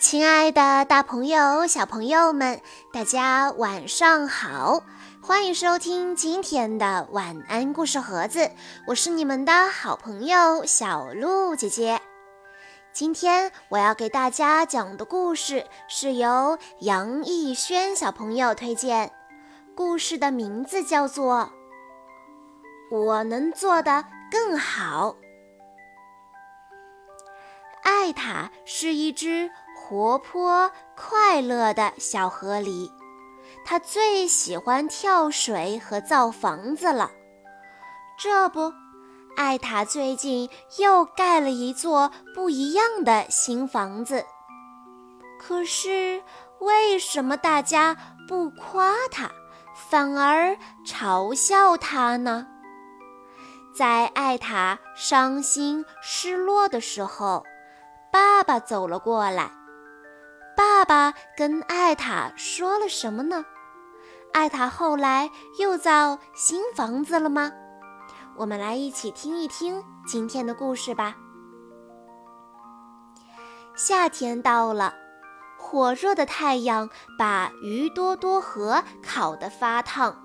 亲爱的，大朋友、小朋友们，大家晚上好！欢迎收听今天的晚安故事盒子，我是你们的好朋友小鹿姐姐。今天我要给大家讲的故事是由杨逸轩小朋友推荐，故事的名字叫做《我能做的更好》。艾塔是一只活泼快乐的小河狸，它最喜欢跳水和造房子了。这不，艾塔最近又盖了一座不一样的新房子。可是，为什么大家不夸他，反而嘲笑他呢？在艾塔伤心失落的时候。爸爸走了过来，爸爸跟艾塔说了什么呢？艾塔后来又造新房子了吗？我们来一起听一听今天的故事吧。夏天到了，火热的太阳把鱼多多河烤得发烫，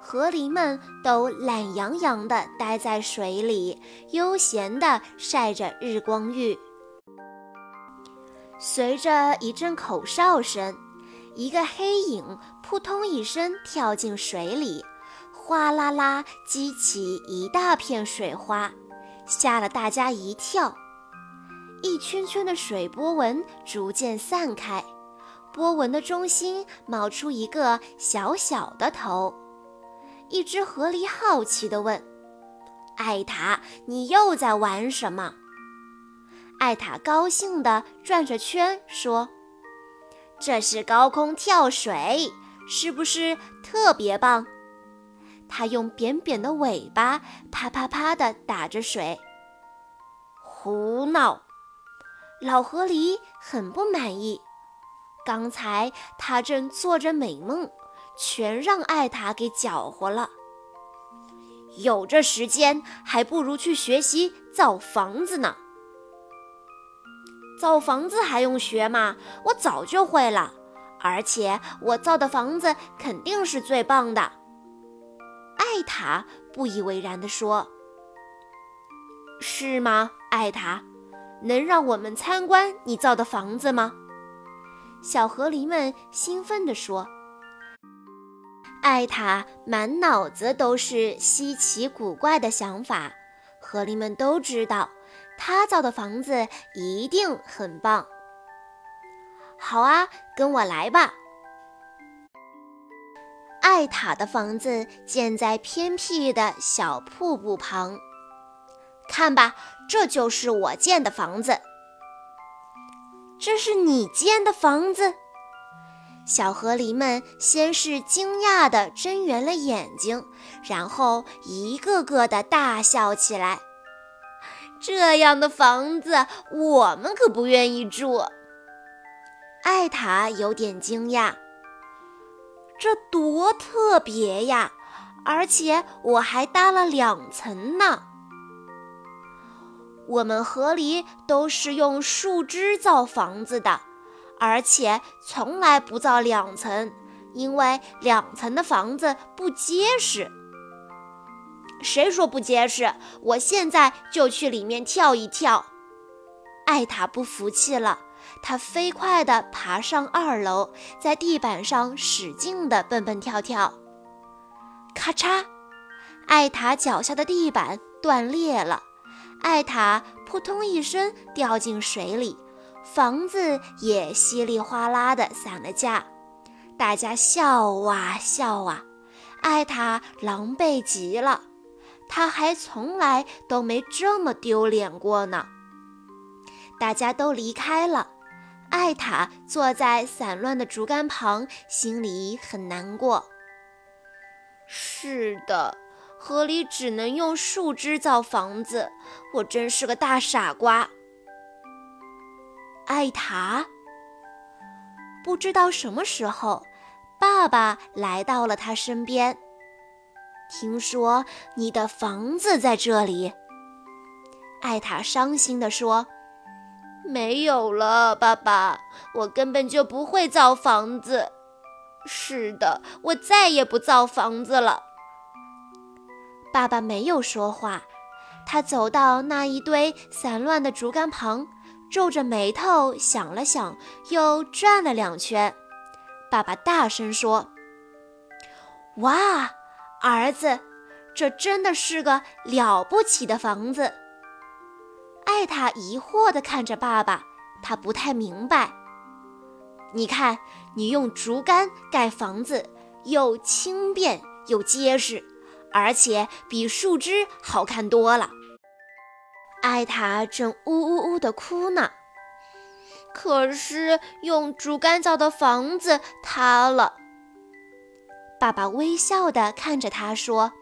河狸们都懒洋洋地待在水里，悠闲地晒着日光浴。随着一阵口哨声，一个黑影扑通一声跳进水里，哗啦啦激起一大片水花，吓了大家一跳。一圈圈的水波纹逐渐散开，波纹的中心冒出一个小小的头。一只河狸好奇地问：“艾塔，你又在玩什么？”艾塔高兴地转着圈说：“这是高空跳水，是不是特别棒？”他用扁扁的尾巴啪啪啪地打着水。胡闹！老河狸很不满意。刚才他正做着美梦，全让艾塔给搅和了。有这时间，还不如去学习造房子呢。造房子还用学吗？我早就会了，而且我造的房子肯定是最棒的。艾塔不以为然地说：“是吗，艾塔？能让我们参观你造的房子吗？”小河狸们兴奋地说：“艾塔满脑子都是稀奇古怪的想法，河狸们都知道。”他造的房子一定很棒。好啊，跟我来吧。艾塔的房子建在偏僻的小瀑布旁，看吧，这就是我建的房子。这是你建的房子？小河狸们先是惊讶地睁圆了眼睛，然后一个个的大笑起来。这样的房子我们可不愿意住。艾塔有点惊讶，这多特别呀！而且我还搭了两层呢。我们河狸都是用树枝造房子的，而且从来不造两层，因为两层的房子不结实。谁说不结实？我现在就去里面跳一跳。艾塔不服气了，他飞快地爬上二楼，在地板上使劲地蹦蹦跳跳。咔嚓！艾塔脚下的地板断裂了，艾塔扑通一声掉进水里，房子也稀里哗啦地散了架。大家笑啊笑啊，艾塔狼狈极了。他还从来都没这么丢脸过呢。大家都离开了，艾塔坐在散乱的竹竿旁，心里很难过。是的，河里只能用树枝造房子，我真是个大傻瓜。艾塔，不知道什么时候，爸爸来到了他身边。听说你的房子在这里，艾塔伤心地说：“没有了，爸爸，我根本就不会造房子。是的，我再也不造房子了。爸爸没有说话，他走到那一堆散乱的竹竿旁，皱着眉头想了想，又转了两圈。爸爸大声说：“哇，儿子，这真的是个了不起的房子。”艾塔疑惑地看着爸爸，他不太明白。你看，你用竹竿盖房子，又轻便又结实，而且比树枝好看多了。艾塔正呜呜呜地哭呢，可是用竹竿造的房子塌了。爸爸微笑地看着他说：“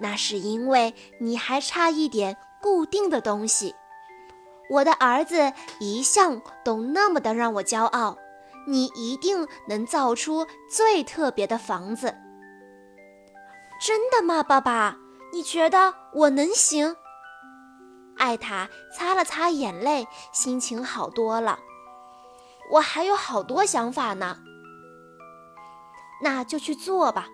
那是因为你还差一点。”固定的东西，我的儿子一向都那么的让我骄傲。你一定能造出最特别的房子。真的吗，爸爸？你觉得我能行？艾塔擦了擦眼泪，心情好多了。我还有好多想法呢。那就去做吧。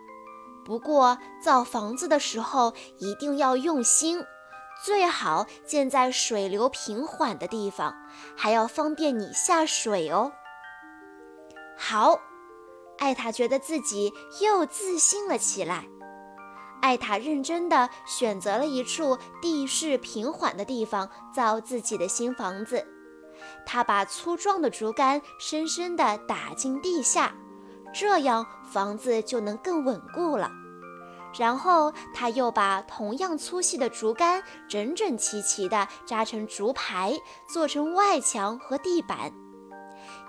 不过造房子的时候一定要用心。最好建在水流平缓的地方，还要方便你下水哦。好，艾塔觉得自己又自信了起来。艾塔认真地选择了一处地势平缓的地方造自己的新房子。他把粗壮的竹竿深深地打进地下，这样房子就能更稳固了。然后他又把同样粗细的竹竿整整齐齐地扎成竹排，做成外墙和地板。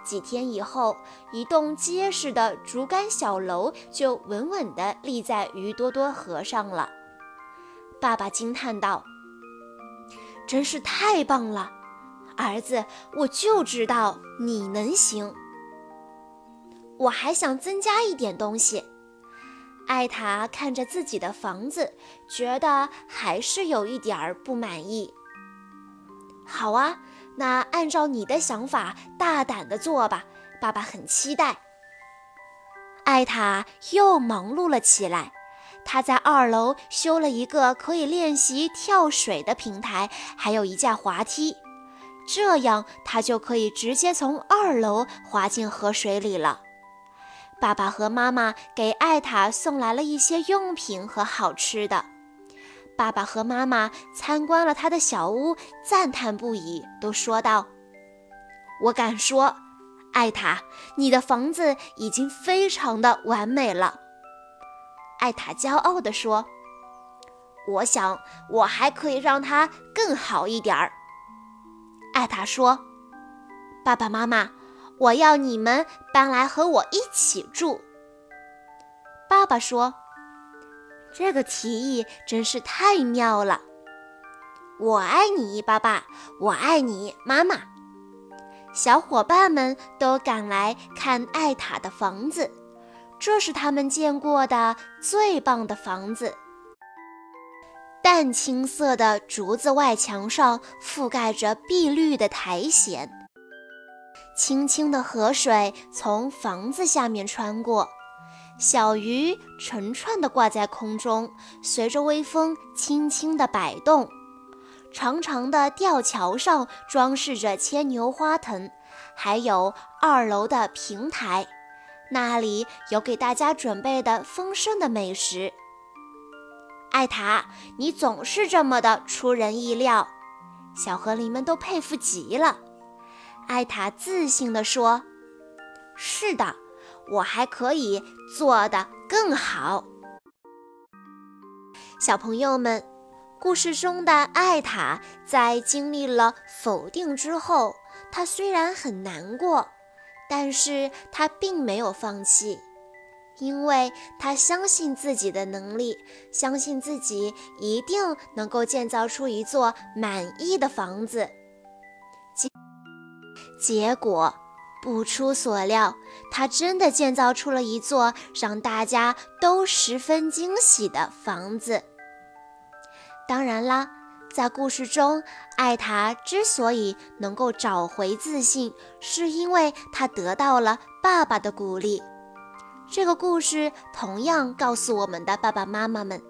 几天以后，一栋结实的竹竿小楼就稳稳地立在鱼多多河上了。爸爸惊叹道：“真是太棒了，儿子！我就知道你能行。我还想增加一点东西。”艾塔看着自己的房子，觉得还是有一点儿不满意。好啊，那按照你的想法大胆的做吧，爸爸很期待。艾塔又忙碌了起来，他在二楼修了一个可以练习跳水的平台，还有一架滑梯，这样他就可以直接从二楼滑进河水里了。爸爸和妈妈给艾塔送来了一些用品和好吃的。爸爸和妈妈参观了他的小屋，赞叹不已，都说道：“我敢说，艾塔，你的房子已经非常的完美了。”艾塔骄傲地说：“我想，我还可以让它更好一点儿。”艾塔说：“爸爸妈妈。”我要你们搬来和我一起住。爸爸说：“这个提议真是太妙了。”我爱你，爸爸，我爱你，妈妈。小伙伴们都赶来看艾塔的房子，这是他们见过的最棒的房子。淡青色的竹子外墙上覆盖着碧绿的苔藓。清清的河水从房子下面穿过，小鱼成串地挂在空中，随着微风轻轻地摆动。长长的吊桥上装饰着牵牛花藤，还有二楼的平台，那里有给大家准备的丰盛的美食。艾塔，你总是这么的出人意料，小河狸们都佩服极了。艾塔自信地说：“是的，我还可以做得更好。”小朋友们，故事中的艾塔在经历了否定之后，他虽然很难过，但是他并没有放弃，因为他相信自己的能力，相信自己一定能够建造出一座满意的房子。结果不出所料，他真的建造出了一座让大家都十分惊喜的房子。当然啦，在故事中，艾塔之所以能够找回自信，是因为他得到了爸爸的鼓励。这个故事同样告诉我们的爸爸妈妈们：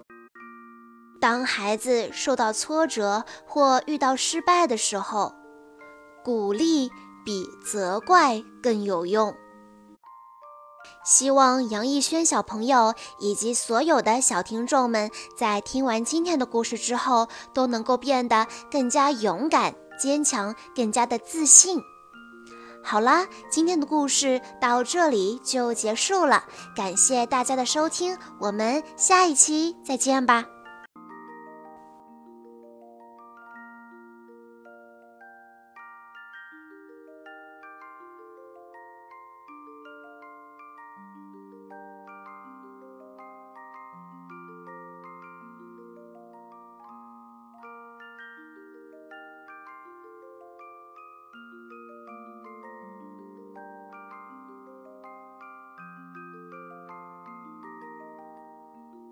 当孩子受到挫折或遇到失败的时候，鼓励比责怪更有用。希望杨逸轩小朋友以及所有的小听众们，在听完今天的故事之后，都能够变得更加勇敢、坚强，更加的自信。好啦，今天的故事到这里就结束了，感谢大家的收听，我们下一期再见吧。